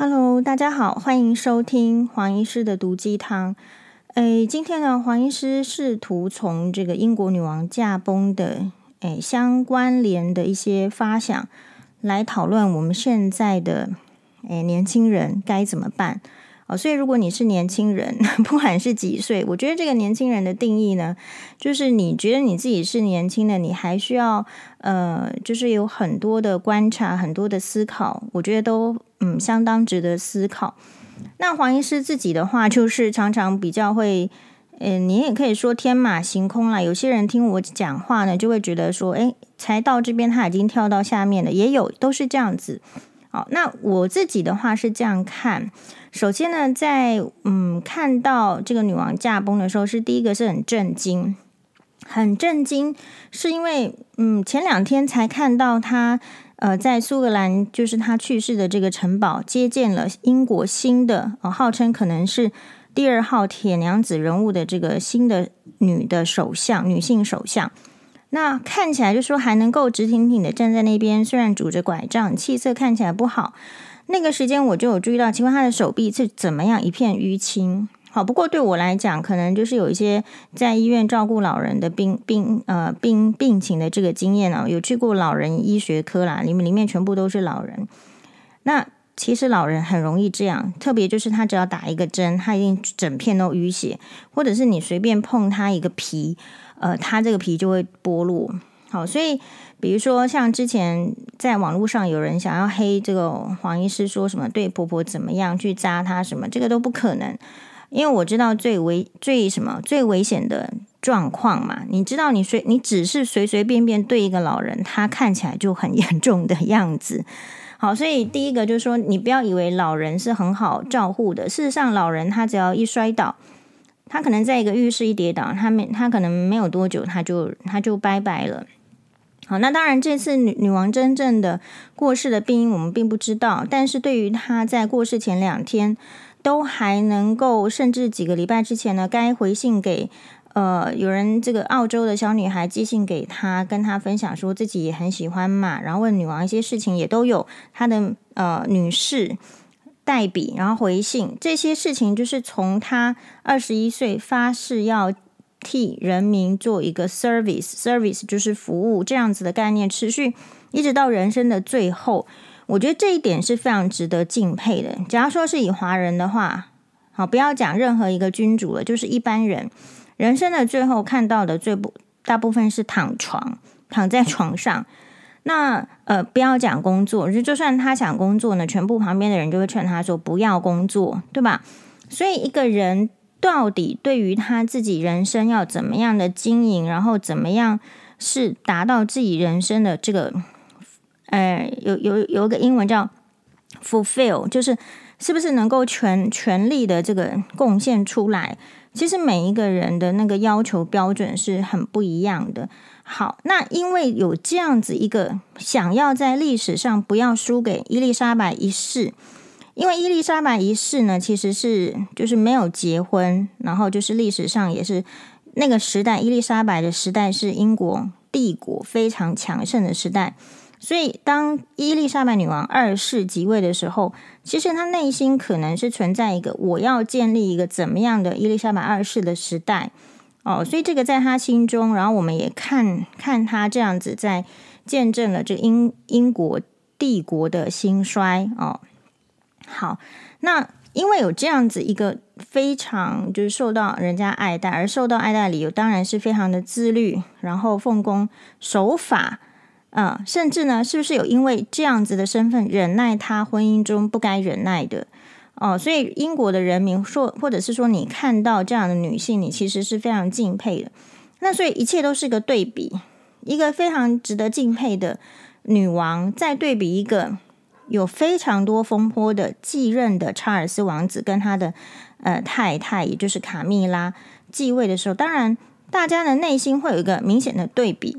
Hello，大家好，欢迎收听黄医师的毒鸡汤。诶，今天呢，黄医师试图从这个英国女王驾崩的诶相关联的一些发想来讨论我们现在的诶年轻人该怎么办。哦，所以如果你是年轻人，不管是几岁，我觉得这个年轻人的定义呢，就是你觉得你自己是年轻的，你还需要呃，就是有很多的观察，很多的思考，我觉得都嗯相当值得思考。那黄医师自己的话，就是常常比较会，嗯、你也可以说天马行空啦。有些人听我讲话呢，就会觉得说，诶，才到这边他已经跳到下面了，也有都是这样子。那我自己的话是这样看。首先呢，在嗯看到这个女王驾崩的时候，是第一个是很震惊，很震惊，是因为嗯前两天才看到她呃在苏格兰，就是她去世的这个城堡接见了英国新的呃号称可能是第二号铁娘子人物的这个新的女的首相，女性首相。那看起来就说还能够直挺挺的站在那边，虽然拄着拐杖，气色看起来不好。那个时间我就有注意到，奇怪他的手臂是怎么样一片淤青。好，不过对我来讲，可能就是有一些在医院照顾老人的病病呃病病情的这个经验啊，有去过老人医学科啦，里面里面全部都是老人。那其实老人很容易这样，特别就是他只要打一个针，他一定整片都淤血，或者是你随便碰他一个皮。呃，他这个皮就会剥落。好，所以比如说像之前在网络上有人想要黑这个黄医师，说什么对婆婆怎么样去扎她什么，这个都不可能。因为我知道最危最什么最危险的状况嘛，你知道你随你只是随随便便对一个老人，他看起来就很严重的样子。好，所以第一个就是说，你不要以为老人是很好照顾的，事实上老人他只要一摔倒。他可能在一个浴室一跌倒，他没他可能没有多久，他就他就拜拜了。好，那当然这次女女王真正的过世的病因我们并不知道，但是对于她在过世前两天都还能够，甚至几个礼拜之前呢，该回信给呃有人这个澳洲的小女孩寄信给她，跟她分享说自己也很喜欢嘛，然后问女王一些事情也都有她的呃女士。代笔，然后回信，这些事情就是从他二十一岁发誓要替人民做一个 service，service 就是服务这样子的概念，持续一直到人生的最后。我觉得这一点是非常值得敬佩的。假如说是以华人的话，好，不要讲任何一个君主了，就是一般人人生的最后看到的最不大部分是躺床，躺在床上。那呃，不要讲工作，就就算他想工作呢，全部旁边的人就会劝他说不要工作，对吧？所以一个人到底对于他自己人生要怎么样的经营，然后怎么样是达到自己人生的这个，呃，有有有一个英文叫 fulfill，就是是不是能够全全力的这个贡献出来？其实每一个人的那个要求标准是很不一样的。好，那因为有这样子一个想要在历史上不要输给伊丽莎白一世，因为伊丽莎白一世呢，其实是就是没有结婚，然后就是历史上也是那个时代，伊丽莎白的时代是英国帝国非常强盛的时代，所以当伊丽莎白女王二世即位的时候，其实她内心可能是存在一个我要建立一个怎么样的伊丽莎白二世的时代。哦，所以这个在她心中，然后我们也看看她这样子在见证了这英英国帝国的兴衰哦。好，那因为有这样子一个非常就是受到人家爱戴，而受到爱戴的理由当然是非常的自律，然后奉公守法啊、甚至呢，是不是有因为这样子的身份忍耐他婚姻中不该忍耐的？哦，所以英国的人民说，或者是说你看到这样的女性，你其实是非常敬佩的。那所以一切都是个对比，一个非常值得敬佩的女王，再对比一个有非常多风波的继任的查尔斯王子跟他的呃太太，也就是卡蜜拉继位的时候，当然大家的内心会有一个明显的对比。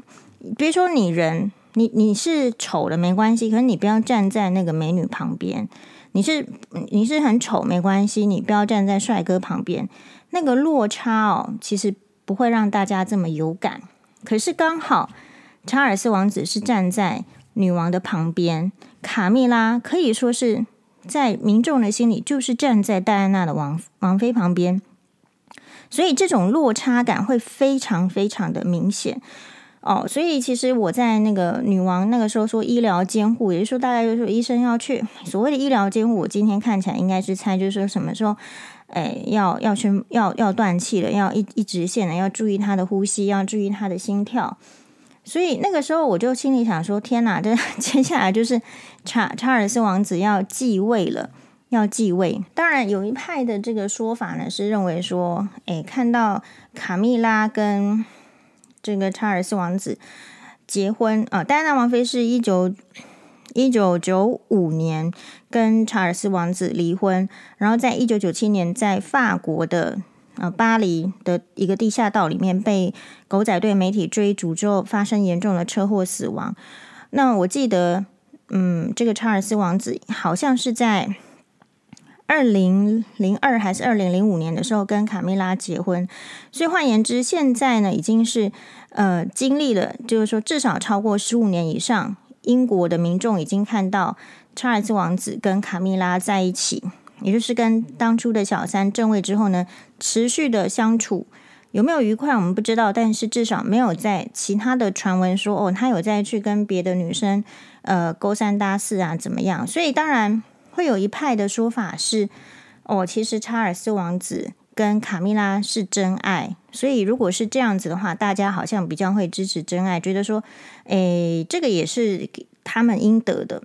比如说你人，你你是丑的没关系，可是你不要站在那个美女旁边。你是你是很丑没关系，你不要站在帅哥旁边，那个落差哦，其实不会让大家这么有感。可是刚好查尔斯王子是站在女王的旁边，卡蜜拉可以说是在民众的心里就是站在戴安娜的王王妃旁边，所以这种落差感会非常非常的明显。哦，所以其实我在那个女王那个时候说医疗监护，也就是说大概就是说医生要去所谓的医疗监护。我今天看起来应该是猜，就是说什么时候，哎，要要去要要断气了，要一一直线了，要注意他的呼吸，要注意他的心跳。所以那个时候我就心里想说：天哪，这 接下来就是查查尔斯王子要继位了，要继位。当然有一派的这个说法呢，是认为说，哎，看到卡蜜拉跟这个查尔斯王子结婚啊，戴安娜王妃是一九一九九五年跟查尔斯王子离婚，然后在一九九七年在法国的呃巴黎的一个地下道里面被狗仔队媒体追逐之后发生严重的车祸死亡。那我记得，嗯，这个查尔斯王子好像是在。二零零二还是二零零五年的时候跟卡蜜拉结婚，所以换言之，现在呢已经是呃经历了，就是说至少超过十五年以上，英国的民众已经看到查尔斯王子跟卡蜜拉在一起，也就是跟当初的小三正位之后呢，持续的相处有没有愉快我们不知道，但是至少没有在其他的传闻说哦他有再去跟别的女生呃勾三搭四啊怎么样，所以当然。会有一派的说法是，哦，其实查尔斯王子跟卡蜜拉是真爱，所以如果是这样子的话，大家好像比较会支持真爱，觉得说，诶，这个也是他们应得的。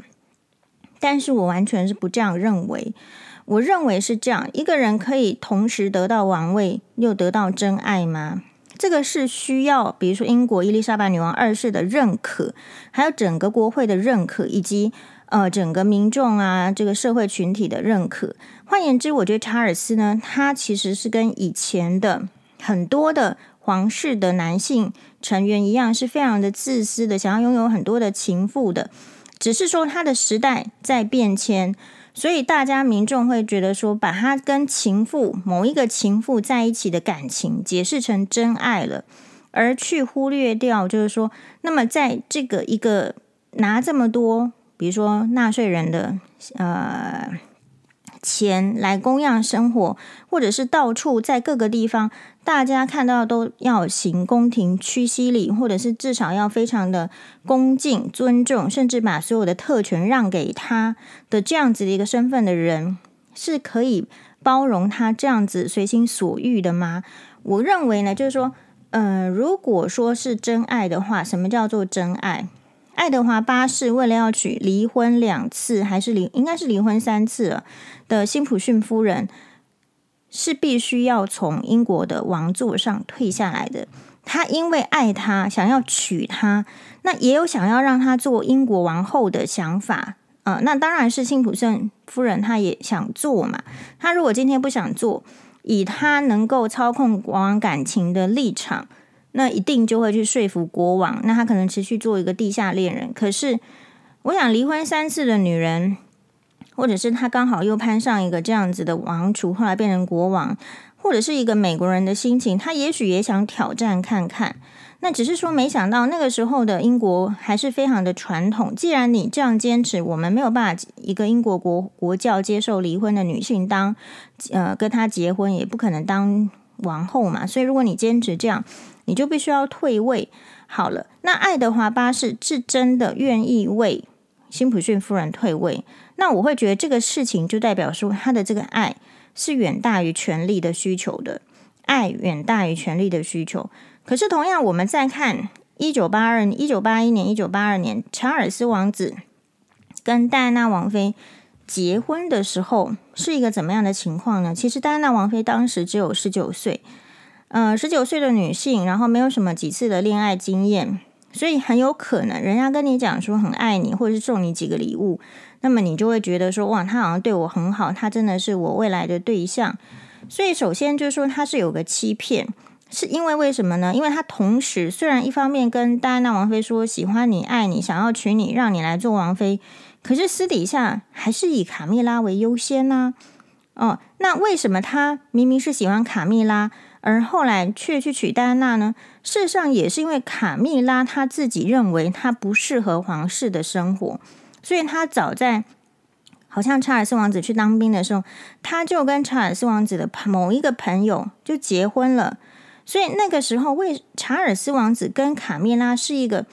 但是我完全是不这样认为，我认为是这样，一个人可以同时得到王位又得到真爱吗？这个是需要，比如说英国伊丽莎白女王二世的认可，还有整个国会的认可，以及。呃，整个民众啊，这个社会群体的认可。换言之，我觉得查尔斯呢，他其实是跟以前的很多的皇室的男性成员一样，是非常的自私的，想要拥有很多的情妇的。只是说他的时代在变迁，所以大家民众会觉得说，把他跟情妇某一个情妇在一起的感情解释成真爱了，而去忽略掉，就是说，那么在这个一个拿这么多。比如说纳税人的呃钱来供养生活，或者是到处在各个地方，大家看到都要行宫廷屈膝礼，或者是至少要非常的恭敬尊重，甚至把所有的特权让给他的这样子的一个身份的人，是可以包容他这样子随心所欲的吗？我认为呢，就是说，呃，如果说是真爱的话，什么叫做真爱？爱德华八世为了要娶离婚两次，还是离应该是离婚三次了的辛普逊夫人，是必须要从英国的王座上退下来的。他因为爱他，想要娶她，那也有想要让她做英国王后的想法。呃，那当然是辛普逊夫人，她也想做嘛。她如果今天不想做，以她能够操控国王感情的立场。那一定就会去说服国王，那他可能持续做一个地下恋人。可是，我想离婚三次的女人，或者是他刚好又攀上一个这样子的王储，后来变成国王，或者是一个美国人的心情，他也许也想挑战看看。那只是说，没想到那个时候的英国还是非常的传统。既然你这样坚持，我们没有办法一个英国国国教接受离婚的女性当呃跟他结婚，也不可能当王后嘛。所以，如果你坚持这样。你就必须要退位。好了，那爱德华八世是真的愿意为辛普逊夫人退位，那我会觉得这个事情就代表说他的这个爱是远大于权力的需求的，爱远大于权力的需求。可是同样，我们再看一九八二、一九八一年、一九八二年，查尔斯王子跟戴安娜王妃结婚的时候是一个怎么样的情况呢？其实戴安娜王妃当时只有十九岁。呃，十九岁的女性，然后没有什么几次的恋爱经验，所以很有可能人家跟你讲说很爱你，或者是送你几个礼物，那么你就会觉得说哇，他好像对我很好，他真的是我未来的对象。所以首先就是说他是有个欺骗，是因为为什么呢？因为他同时虽然一方面跟戴安娜王妃说喜欢你、爱你、想要娶你、让你来做王妃，可是私底下还是以卡蜜拉为优先呢、哦，那为什么他明明是喜欢卡蜜拉？而后来却去娶戴安娜呢？事实上也是因为卡蜜拉她自己认为她不适合皇室的生活，所以她早在好像查尔斯王子去当兵的时候，他就跟查尔斯王子的某一个朋友就结婚了。所以那个时候，为查尔斯王子跟卡蜜拉是一个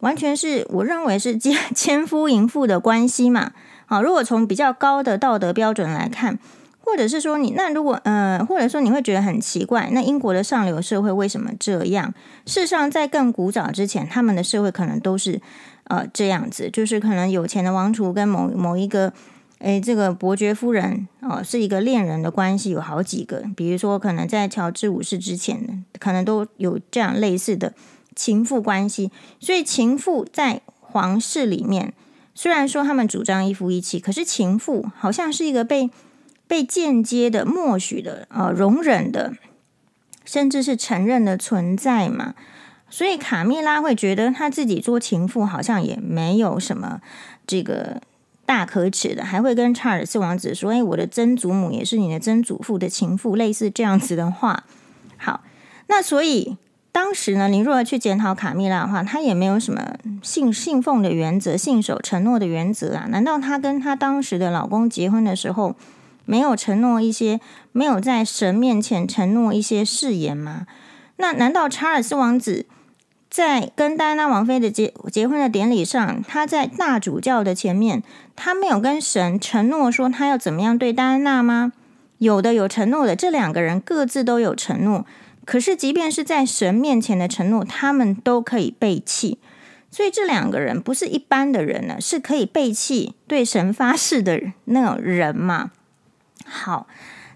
完全是我认为是奸奸 夫淫妇的关系嘛。好，如果从比较高的道德标准来看，或者是说你那如果呃，或者说你会觉得很奇怪，那英国的上流社会为什么这样？事实上，在更古早之前，他们的社会可能都是呃这样子，就是可能有钱的王储跟某某一个。诶，这个伯爵夫人哦，是一个恋人的关系，有好几个。比如说，可能在乔治五世之前，可能都有这样类似的情妇关系。所以，情妇在皇室里面，虽然说他们主张一夫一妻，可是情妇好像是一个被被间接的默许的、呃容忍的，甚至是承认的存在嘛。所以，卡蜜拉会觉得她自己做情妇好像也没有什么这个。大可耻的，还会跟查尔斯王子说：“哎，我的曾祖母也是你的曾祖父的情妇，类似这样子的话。”好，那所以当时呢，你如果去检讨卡蜜拉的话，她也没有什么信信奉的原则、信守承诺的原则啊？难道她跟她当时的老公结婚的时候，没有承诺一些，没有在神面前承诺一些誓言吗？那难道查尔斯王子？在跟戴安娜王妃的结结婚的典礼上，他在大主教的前面，他没有跟神承诺说他要怎么样对戴安娜吗？有的有承诺的，这两个人各自都有承诺。可是，即便是在神面前的承诺，他们都可以背弃。所以，这两个人不是一般的人呢，是可以背弃对神发誓的那种人嘛。好，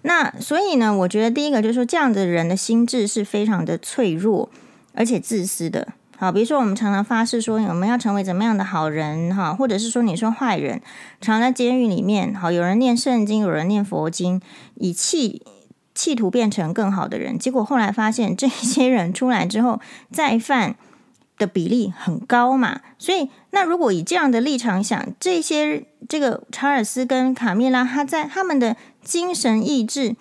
那所以呢，我觉得第一个就是说，这样的人的心智是非常的脆弱。而且自私的，好，比如说我们常常发誓说我们要成为怎么样的好人，哈，或者是说你说坏人，常在监狱里面，好，有人念圣经，有人念佛经，以气企图变成更好的人，结果后来发现这些人出来之后再犯的比例很高嘛，所以那如果以这样的立场想，这些这个查尔斯跟卡蜜拉，他在他们的精神意志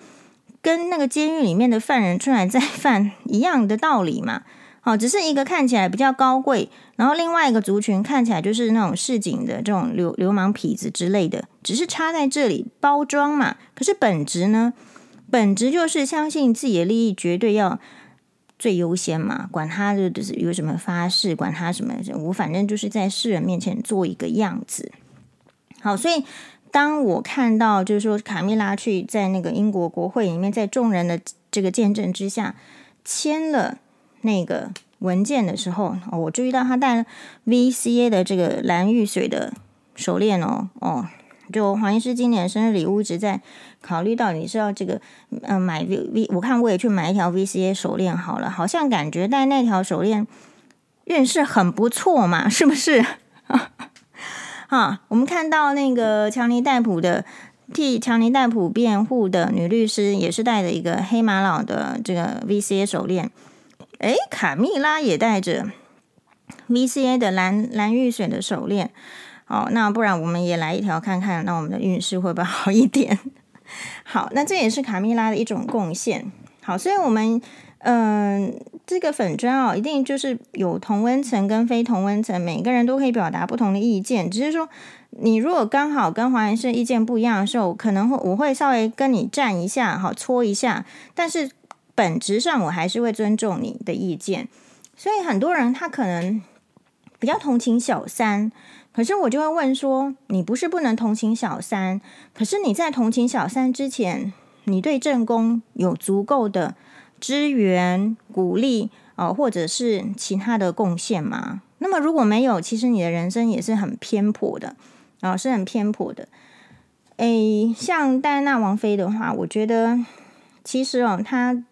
跟那个监狱里面的犯人出来再犯一样的道理嘛。好，只是一个看起来比较高贵，然后另外一个族群看起来就是那种市井的这种流流氓痞子之类的，只是插在这里包装嘛。可是本质呢？本质就是相信自己的利益绝对要最优先嘛，管他就是有什么发誓，管他什么，我反正就是在世人面前做一个样子。好，所以当我看到就是说卡蜜拉去在那个英国国会里面，在众人的这个见证之下签了。那个文件的时候，我注意到他戴了 VCA 的这个蓝玉髓的手链哦，哦，就黄医师今年生日礼物一直在考虑到你是要这个，嗯、买 V V，我看我也去买一条 VCA 手链好了，好像感觉戴那条手链运势很不错嘛，是不是？哈，我们看到那个强尼戴普的替强尼戴普辩护的女律师也是戴着一个黑玛瑙的这个 VCA 手链。诶，卡蜜拉也戴着 VCA 的蓝蓝玉髓的手链，哦，那不然我们也来一条看看，那我们的运势会不会好一点？好，那这也是卡蜜拉的一种贡献。好，所以我们嗯、这个粉砖哦，一定就是有同温层跟非同温层，每个人都可以表达不同的意见。只是说，你如果刚好跟黄医生意见不一样的时候，可能会我会稍微跟你站一下，好搓一下，但是。本质上，我还是会尊重你的意见，所以很多人他可能比较同情小三，可是我就会问说：你不是不能同情小三，可是你在同情小三之前，你对正宫有足够的支援、鼓励哦，或者是其他的贡献吗？那么如果没有，其实你的人生也是很偏颇的啊，是很偏颇的。诶，像戴安娜王妃的话，我觉得其实哦，她。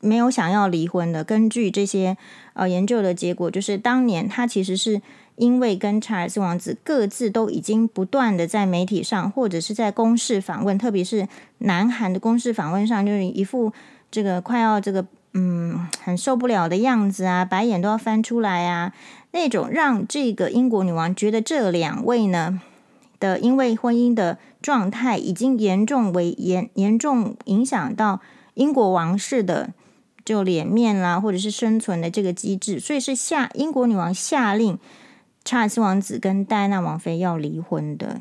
没有想要离婚的。根据这些呃研究的结果，就是当年她其实是因为跟查尔斯王子各自都已经不断的在媒体上或者是在公视访问，特别是南韩的公视访问上，就是一副这个快要这个嗯很受不了的样子啊，白眼都要翻出来啊，那种让这个英国女王觉得这两位呢的因为婚姻的状态已经严重为严严重影响到英国王室的。就脸面啦，或者是生存的这个机制，所以是下英国女王下令查尔斯王子跟戴安娜王妃要离婚的。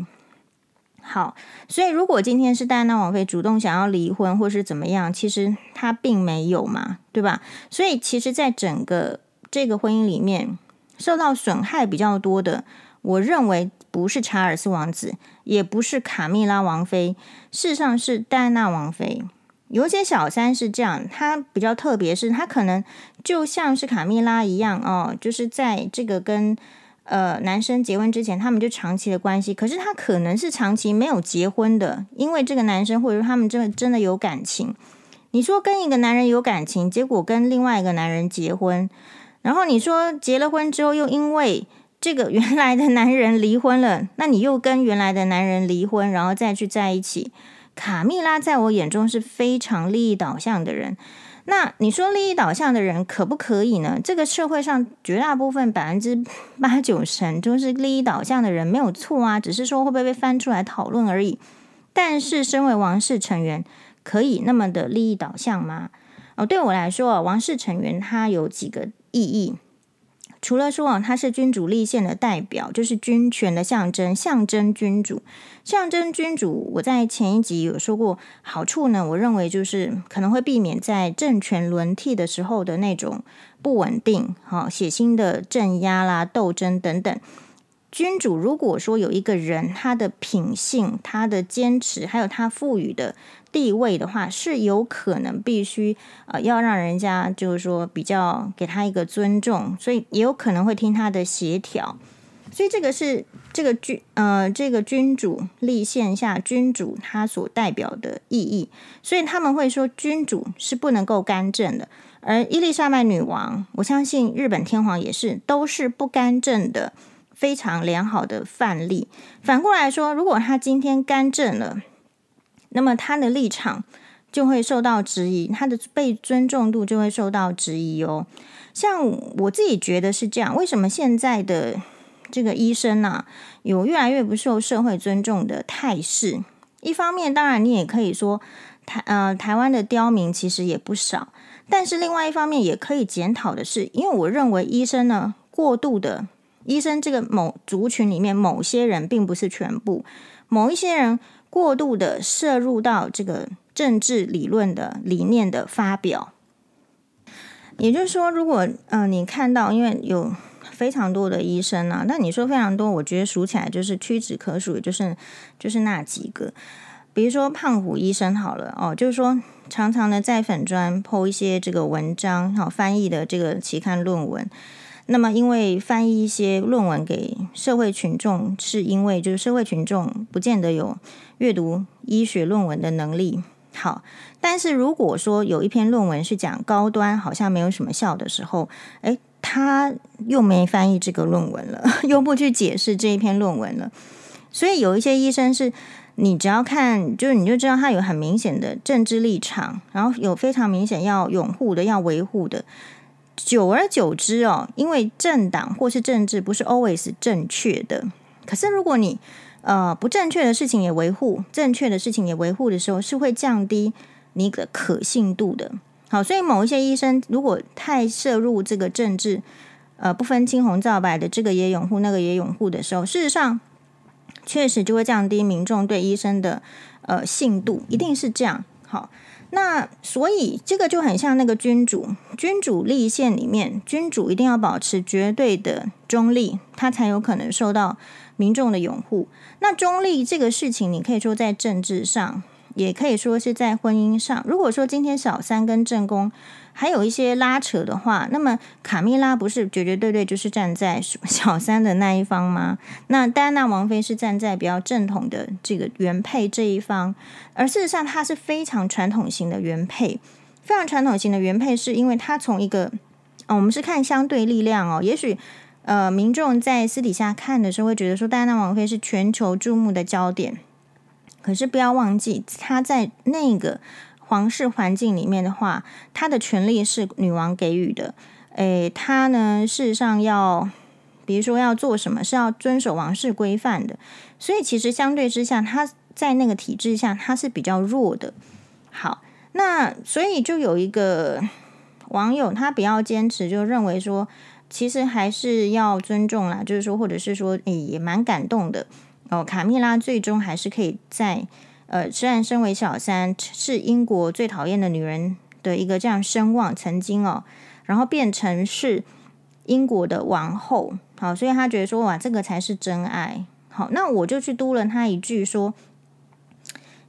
好，所以如果今天是戴安娜王妃主动想要离婚，或是怎么样，其实她并没有嘛，对吧？所以其实，在整个这个婚姻里面，受到损害比较多的，我认为不是查尔斯王子，也不是卡蜜拉王妃，事实上是戴安娜王妃。有些小三是这样，她比较特别，是她可能就像是卡蜜拉一样哦，就是在这个跟。呃，男生结婚之前，他们就长期的关系，可是他可能是长期没有结婚的，因为这个男生或者说他们真的真的有感情。你说跟一个男人有感情，结果跟另外一个男人结婚，然后你说结了婚之后又因为这个 原来的男人离婚了，那你又跟原来的男人离婚，然后再去在一起。卡蜜拉在我眼中是非常利益导向的人。那你说利益导向的人可不可以呢？这个社会上绝大部分百分之八九成都是利益导向的人，没有错啊，只是说会不会被翻出来讨论而已。但是身为王室成员，可以那么的利益导向吗？哦，对我来说，王室成员他有几个意义。除了说啊，他是君主立宪的代表，就是君权的象征，象征君主，象征君主。我在前一集有说过，好处呢，我认为就是可能会避免在政权轮替的时候的那种不稳定、哈血腥的镇压啦、斗争等等。君主如果说有一个人，他的品性、他的坚持，还有他赋予的。地位的话是有可能必须呃要让人家就是说比较给他一个尊重，所以也有可能会听他的协调，所以这个是这个君呃这个君主立宪下君主他所代表的意义，所以他们会说君主是不能够干政的，而伊丽莎白女王，我相信日本天皇也是都是不干政的非常良好的范例。反过来说，如果他今天干政了。那么他的立场就会受到质疑，他的被尊重度就会受到质疑哦。像我自己觉得是这样，为什么现在的这个医生呢、有越来越不受社会尊重的态势？一方面，当然你也可以说台呃台湾的刁民其实也不少，但是另外一方面也可以检讨的是，因为我认为医生呢过度的医生这个某族群里面某些人并不是全部，某一些人。过度的摄入到这个政治理论的理念的发表，也就是说，如果呃你看到，因为有非常多的医生啊，那你说非常多，我觉得数起来就是屈指可数，也就是就是那几个，比如说胖虎医生好了哦，就是说常常的在粉专剖一些这个文章，好翻译的这个期刊论文。那么，因为翻译一些论文给社会群众，是因为就是社会群众不见得有阅读医学论文的能力。好，但是如果说有一篇论文是讲高端，好像没有什么效的时候，诶，他又没翻译这个论文了，又不去解释这一篇论文了。所以有一些医生是，你只要看，就是你就知道他有很明显的政治立场，然后有非常明显要拥护的、要维护的。久而久之哦，因为政党或是政治不是 always 正确的，可是如果你呃不正确的事情也维护，正确的事情也维护的时候，是会降低你的可信度的。好，所以某一些医生如果太涉入这个政治，呃不分青红皂白的这个也拥护，那个也拥护的时候，事实上确实就会降低民众对医生的呃信度，一定是这样。好。那所以这个就很像那个君主，君主立宪里面，君主一定要保持绝对的中立，他才有可能受到民众的拥护。那中立这个事情，你可以说在政治上，也可以说是在婚姻上。如果说今天小三跟正宫，还有一些拉扯的话，那么卡蜜拉不是绝绝对对就是站在小三的那一方吗？那戴安娜王妃是站在比较正统的这个原配这一方，而事实上她是非常传统型的原配，非常传统型的原配，是因为她从一个，哦，我们是看相对力量哦，也许呃民众在私底下看的时候会觉得说戴安娜王妃是全球注目的焦点，可是不要忘记她在那个。皇室环境里面的话，她的权力是女王给予的。诶，她呢，事实上要，比如说要做什么，是要遵守王室规范的。所以其实相对之下，她在那个体制下，她是比较弱的。好，那所以就有一个网友，他比较坚持，就认为说，其实还是要尊重啦，就是说，或者是说，诶，也蛮感动的。哦，卡蜜拉最终还是可以在呃，虽然身为小三，是英国最讨厌的女人的一个这样声望，曾经哦，然后变成是英国的王后，好，所以他觉得说哇，这个才是真爱。好，那我就去嘟了他一句说，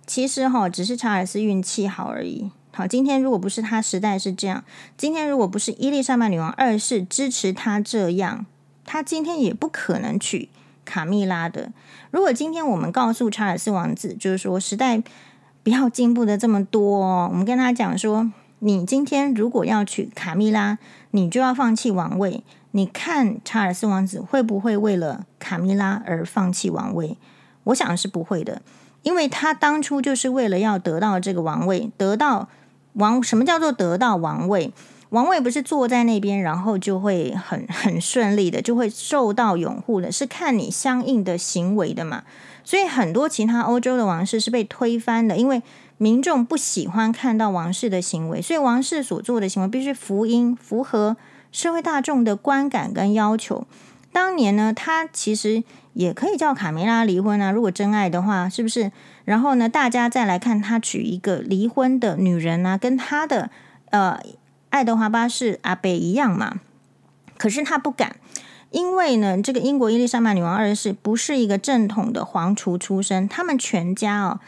其实哈、哦，只是查尔斯运气好而已。好，今天如果不是他时代是这样，今天如果不是伊丽莎白女王二世支持他这样，他今天也不可能娶卡蜜拉的。如果今天我们告诉查尔斯王子，就是说时代不要进步的这么多哦，我们跟他讲说，你今天如果要娶卡蜜拉，你就要放弃王位。你看查尔斯王子会不会为了卡蜜拉而放弃王位？我想是不会的，因为他当初就是为了要得到这个王位，得到王。什么叫做得到王位？王位不是坐在那边，然后就会很 很顺利的，就会受到拥护的，是看你相应的行为的嘛。所以很多其他欧洲的王室是被推翻的，因为民众不喜欢看到王室的行为，所以王室所做的行为必须福音符合。社会大众的观感跟要求，当年呢，他其实也可以叫卡梅拉离婚啊。如果真爱的话，是不是？然后呢，大家再来看他娶一个离婚的女人啊，跟他的呃爱德华八世阿贝一样嘛。可是他不敢，因为呢，这个英国伊丽莎白女王二世不是一个正统的皇族出身，他们全家哦。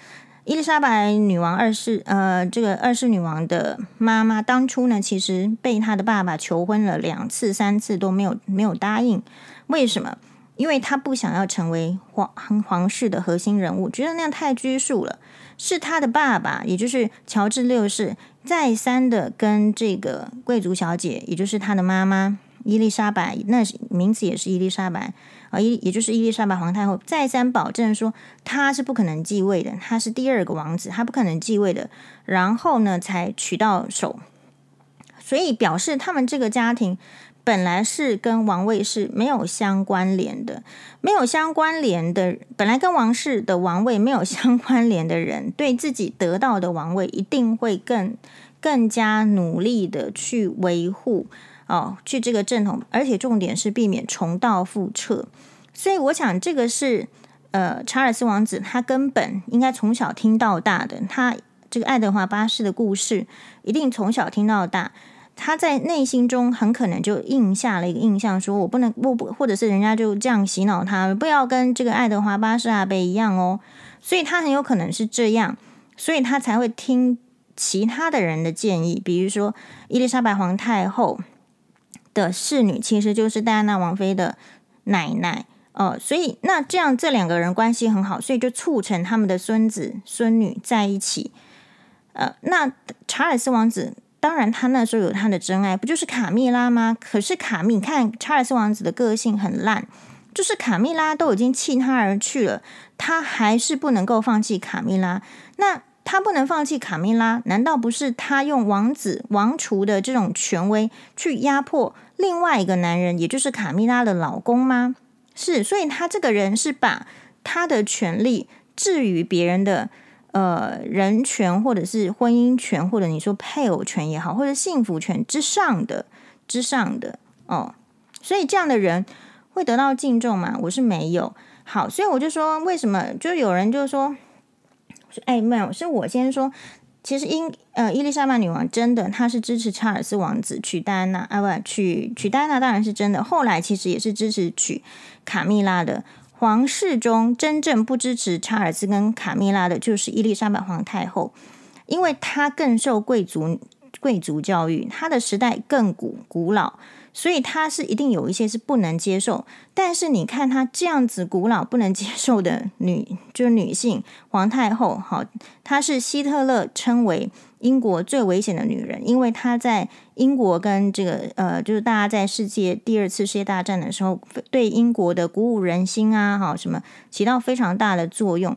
伊丽莎白女王二世，呃，这个二世女王的妈妈当初呢，其实被她的爸爸求婚了两次、三次都没有没有答应。为什么？因为他不想要成为皇皇室的核心人物，觉得那样太拘束了。是他的爸爸，也就是乔治六世，再三的跟这个贵族小姐，也就是他的妈妈伊丽莎白，那名字也是伊丽莎白。啊，伊也就是伊丽莎白皇太后再三保证说，他是不可能继位的，他是第二个王子，他不可能继位的。然后呢，才娶到手，所以表示他们这个家庭本来是跟王位是没有相关联的，没有相关联的，本来跟王室的王位没有相关联的人，对自己得到的王位一定会更更加努力的去维护。哦，去这个正统，而且重点是避免重蹈覆辙。所以我想，这个是呃，查尔斯王子他根本应该从小听到大的。他这个爱德华八世的故事，一定从小听到大。他在内心中很可能就印下了一个印象，说我不能，我不，或者是人家就这样洗脑他，不要跟这个爱德华八世阿贝一样哦。所以他很有可能是这样，所以他才会听其他的人的建议，比如说伊丽莎白皇太后。的侍女其实就是戴安娜王妃的奶奶哦，所以那这样这两个人关系很好，所以就促成他们的孙子孙女在一起。呃，那查尔斯王子当然他那时候有他的真爱，不就是卡蜜拉吗？可是卡蜜，看查尔斯王子的个性很烂，就是卡蜜拉都已经弃他而去了，他还是不能够放弃卡蜜拉。那他不能放弃卡蜜拉，难道不是他用王子王储的这种权威去压迫另外一个男人，也就是卡蜜拉的老公吗？是，所以他这个人是把他的权利置于别人的呃人权，或者是婚姻权，或者你说配偶权也好，或者幸福权之上的之上的哦。所以这样的人会得到敬重吗？我是没有。好，所以我就说，为什么就有人就说。哎，没有，是我先说。其实英呃，伊丽莎白女王真的，她是支持查尔斯王子娶戴安娜，啊不，娶娶戴安娜当然是真的。后来其实也是支持娶卡蜜拉的。皇室中真正不支持查尔斯跟卡蜜拉的，就是伊丽莎白皇太后，因为她更受贵族贵族教育，她的时代更古古老。所以她是一定有一些是不能接受，但是你看她这样子古老不能接受的女，就是女性皇太后，好，她是希特勒称为英国最危险的女人，因为她在英国跟这个呃，就是大家在世界第二次世界大战的时候，对英国的鼓舞人心啊，哈什么起到非常大的作用。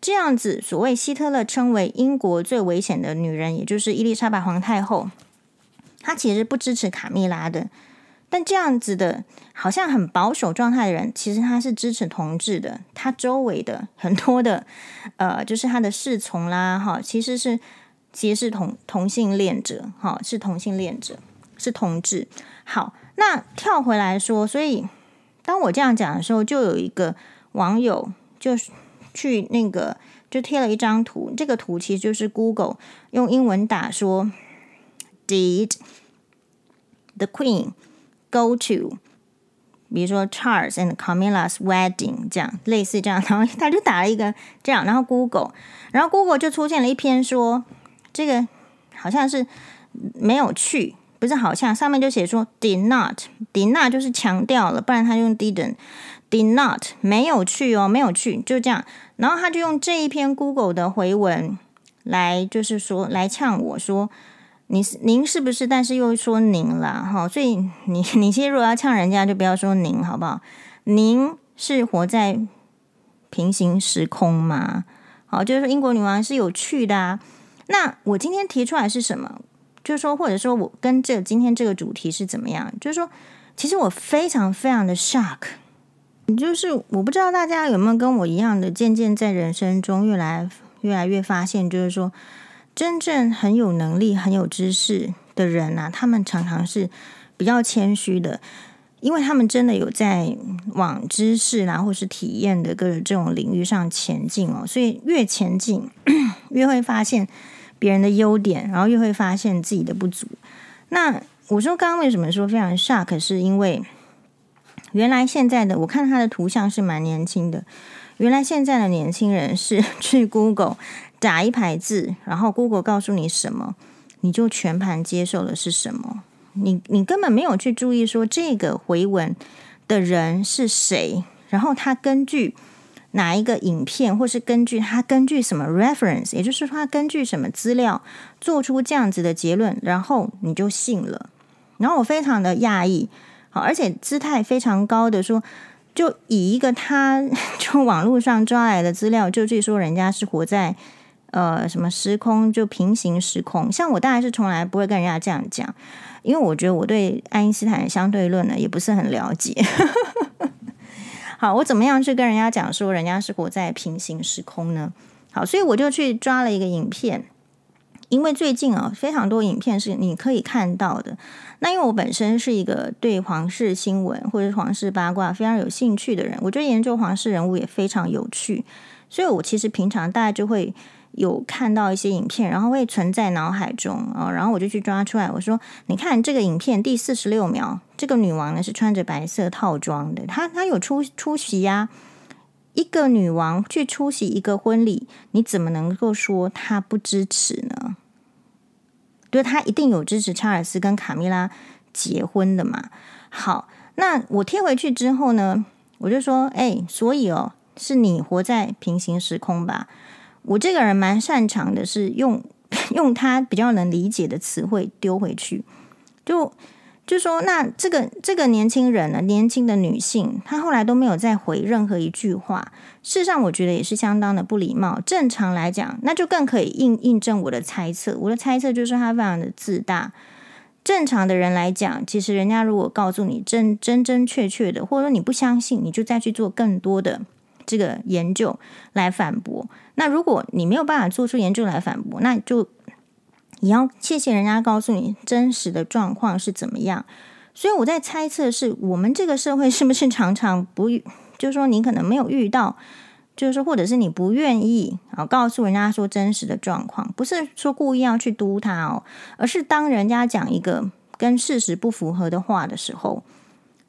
这样子，所谓希特勒称为英国最危险的女人，也就是伊丽莎白皇太后，她其实不支持卡蜜拉的。但这样子的，好像很保守状态的人，其实他是支持同志的。他周围的很多的，呃，就是他的侍从啦，哈，其实是其实是同同性恋者，哈，是同性恋者，是同志。好，那跳回来说，所以当我这样讲的时候，就有一个网友就去那个就贴了一张图，这个图其实就是 Google 用英文打说，Did the Queen go to？比如说 Charles and Camilla's wedding 这样类似这样，然后他就打了一个这样，然后 Google，然后 Google 就出现了一篇说这个好像是没有去，不是好像上面就写说 did not，did not 就是强调了，不然他用 didn't，did not 没有去哦，没有去就这样，然后他就用这一篇 Google 的回文来就是说来呛我说。你是您是不是？但是又说您了哈，所以你 你其实如果要呛人家，就不要说您好不好？您是活在平行时空吗？好，就是说英国女王是有趣的啊。那我今天提出来是什么？就是说，或者说我跟这今天这个主题是怎么样？就是说，其实我非常非常的 shock，就是我不知道大家有没有跟我一样的，渐渐在人生中越来越来越发现，就是说。真正很有能力、很有知识的人啊，他们常常是比较谦虚的，因为他们真的有在往知识啦，或是体验的各种这种领域上前进哦。所以越前进，越会发现别人的优点，然后又会发现自己的不足。那我说刚刚为什么说非常 shock，是因为原来现在的我看他的图像是蛮年轻的，原来现在的年轻人是去 Google。打一排字，然后 Google 告诉你什么，你就全盘接受的是什么。你你根本没有去注意说这个回文的人是谁，然后他根据哪一个影片，或是根据他根据什么 reference，也就是说他根据什么资料做出这样子的结论，然后你就信了。然后我非常的讶异，好，而且姿态非常高的说，就以一个他 就网络上抓来的资料，就据说人家是活在。呃，什么时空就平行时空？像我大概是从来不会跟人家这样讲，因为我觉得我对爱因斯坦相对论呢也不是很了解。好，我怎么样去跟人家讲说人家是活在平行时空呢？好，所以我就去抓了一个影片，因为最近啊非常多影片是你可以看到的。那因为我本身是一个对皇室新闻或者皇室八卦非常有兴趣的人，我觉得研究皇室人物也非常有趣，所以我其实平常大概就会。有看到一些影片，然后会存在脑海中啊，然后我就去抓出来。我说：“你看这个影片第四十六秒，这个女王呢是穿着白色套装的，她她有出出席呀。一个女王去出席一个婚礼，你怎么能够说她不支持呢？对，她一定有支持查尔斯跟卡米拉结婚的嘛。好，那我贴回去之后呢，我就说：哎，所以哦，是你活在平行时空吧？”我这个人蛮擅长的，是用 用他比较能理解的词汇丢回去，就就说那这个这个年轻人呢，年轻的女性，她后来都没有再回任何一句话。事实上，我觉得也是相当的不礼貌。正常来讲，那就更可以印印证我的猜测。我的猜测就是她非常的自大。正常的人来讲，其实人家如果告诉你真真真确确的，或者说你不相信，你就再去做更多的。这个研究来反驳。那如果你没有办法做出研究来反驳，那就你要谢谢人家告诉你真实的状况是怎么样。所以我在猜测，是我们这个社会是不是常常不，就是说你可能没有遇到，就是说或者是你不愿意啊告诉人家说真实的状况，不是说故意要去督他哦，而是当人家讲一个跟事实不符合的话的时候。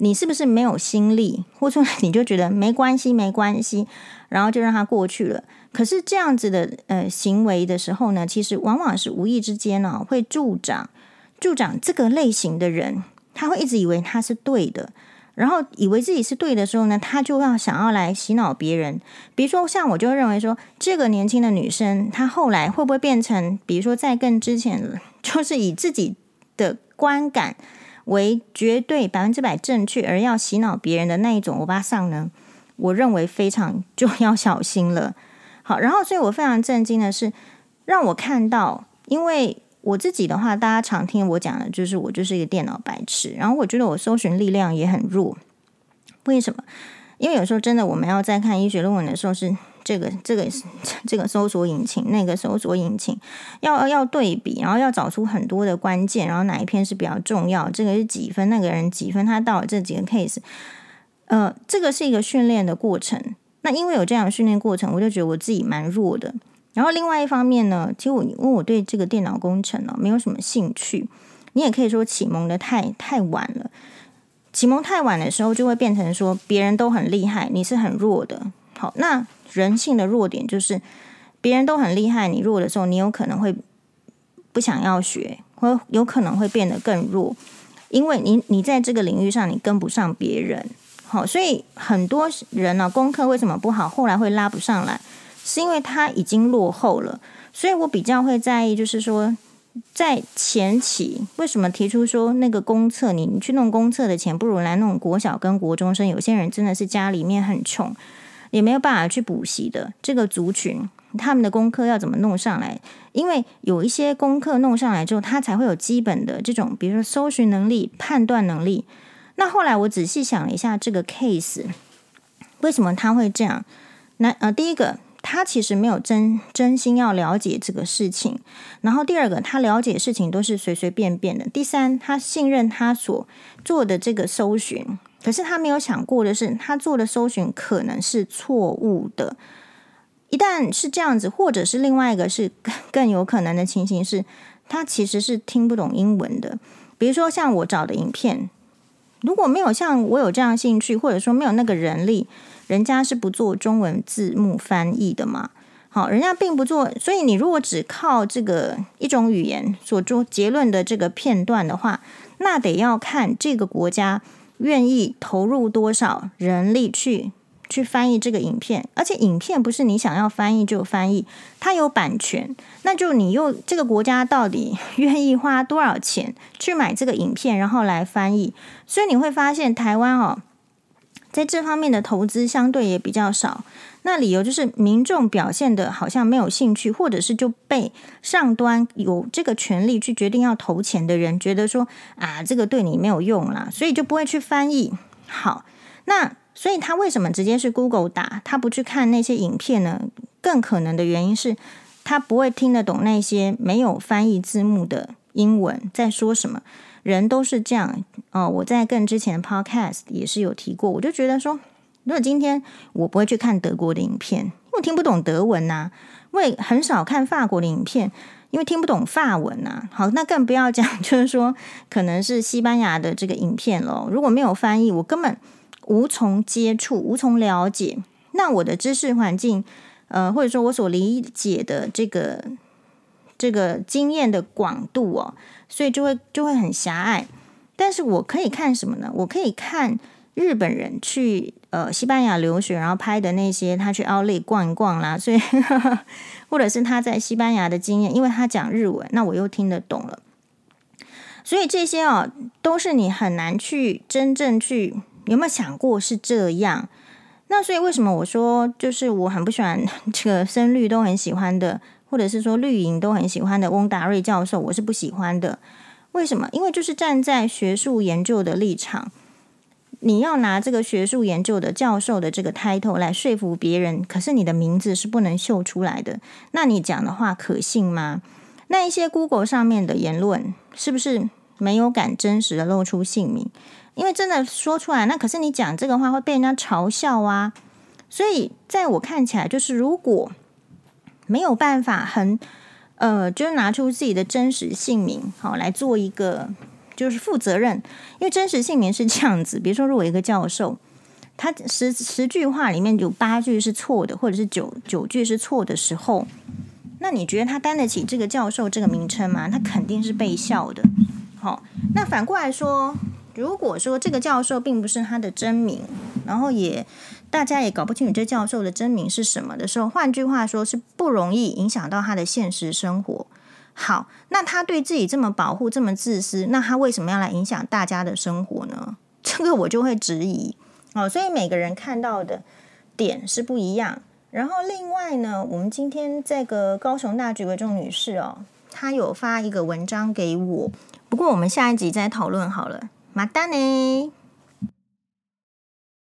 你是不是没有心力，或者说你就觉得没关系，没关系，然后就让它过去了？可是这样子的呃行为的时候呢，其实往往是无意之间呢、会助长助长这个类型的人，他会一直以为他是对的，然后以为自己是对的时候呢，他就要想要来洗脑别人。比如说，像我就认为说，这个年轻的女生，她后来会不会变成，比如说在更之前，就是以自己的观感。为绝对百分之百正确而要洗脑别人的那一种欧巴桑呢？我认为非常就要小心了。好，然后所以我非常震惊的是，让我看到，因为我自己的话，大家常听我讲的就是我就是一个电脑白痴，然后我觉得我搜寻力量也很弱。为什么？因为有时候真的我们要在看医学论文的时候是。这个这个 这个搜索引擎，那个搜索引擎要要对比，然后要找出很多的关键，然后哪一篇是比较重要，这个是几分，那个人几分，他到了这几个 case，呃，这个是一个训练的过程。那因为有这样的训练过程，我就觉得我自己蛮弱的。然后另外一方面呢，其实我因为我对这个电脑工程呢没有什么兴趣，你也可以说启蒙的太太晚了。启蒙太晚的时候，就会变成说别人都很厉害，你是很弱的。好，那人性的弱点就是别人都很厉害，你弱的时候，你有可能会不想要学，或有可能会变得更弱，因为你你在这个领域上你跟不上别人。好，所以很多人呢，功课为什么不好，后来会拉不上来，是因为他已经落后了。所以我比较会在意，就是说。在前期，为什么提出说那个公测？你你去弄公测的钱，不如来弄国小跟国中生。有些人真的是家里面很穷，也没有办法去补习的这个族群，他们的功课要怎么弄上来？因为有一些功课弄上来之后，他才会有基本的这种，比如说搜寻能力、判断能力。那后来我仔细想了一下这个 case，为什么他会这样？那呃，第一个。他其实没有真真心要了解这个事情，然后第二个，他了解事情都是随随便便的。第三，他信任他所做的这个搜寻，可是他没有想过的是，他做的搜寻可能是错误的。一旦是这样子，或者是另外一个是更有可能的情形是，他其实是听不懂英文的。比如说像我找的影片，如果没有像我有这样兴趣，或者说没有那个人力。人家是不做中文字幕翻译的嘛？好，人家并不做，所以你如果只靠这个一种语言所做结论的这个片段的话，那得要看这个国家愿意投入多少人力去去翻译这个影片，而且影片不是你想要翻译就翻译，它有版权，那就你又这个国家到底 愿意花多少钱去买这个影片，然后来翻译，所以你会发现台湾哦。在这方面的投资相对也比较少，那理由就是民众表现得好像没有兴趣，或者是就被上端有这个权利去决定要投钱的人觉得说啊，这个对你没有用啦，所以就不会去翻译。好，那所以他为什么直接是 Google 打，他不去看那些影片呢？更可能的原因是他不会听得懂那些没有翻译字幕的英文在说什么。人都是这样哦，我在更之前的 podcast 也是有提过，我就觉得说，如果今天我不会去看德国的影片，因为听不懂德文呐、啊；我也很少看法国的影片，因为听不懂法文呐、啊。好，那更不要讲，就是说可能是西班牙的这个影片咯，如果没有翻译，我根本无从接触，无从了解。那我的知识环境，呃，或者说我所理解的这个这个经验的广度哦。所以就会就会很狭隘，但是我可以看什么呢？我可以看日本人去呃西班牙留学，然后拍的那些他去奥利逛一逛啦，所以 或者是他在西班牙的经验，因为他讲日文，那我又听得懂了。所以这些哦，都是你很难去真正去有没有想过是这样？那所以为什么我说就是我很不喜欢 这个深绿都很喜欢的？或者是说绿营都很喜欢的翁达瑞教授，我是不喜欢的。为什么？因为就是站在学术研究的立场，你要拿这个学术研究的教授的这个 title 来说服别人，可是你的名字是不能秀出来的。那你讲的话可信吗？那一些 Google 上面的言论，是不是没有敢真实的露出姓名？因为真的说出来，那可是你讲这个话会被人家嘲笑啊。所以在我看起来，就是如果。没有办法很，呃，就是拿出自己的真实姓名，好来做一个就是负责任。因为真实姓名是这样子，比如说，如果一个教授，他十十句话里面有八句是错的，或者是九九句是错的时候，那你觉得他担得起这个教授这个名称吗？他肯定是被笑的。好，那反过来说，如果说这个教授并不是他的真名，然后也。大家也搞不清楚这教授的真名是什么的时候，换句话说，是不容易影响到他的现实生活。好，那他对自己这么保护，这么自私，那他为什么要来影响大家的生活呢？这个我就会质疑。哦，所以每个人看到的点是不一样。然后另外呢，我们今天这个高雄大橘为重女士哦，她有发一个文章给我，不过我们下一集再讨论好了。马丹呢？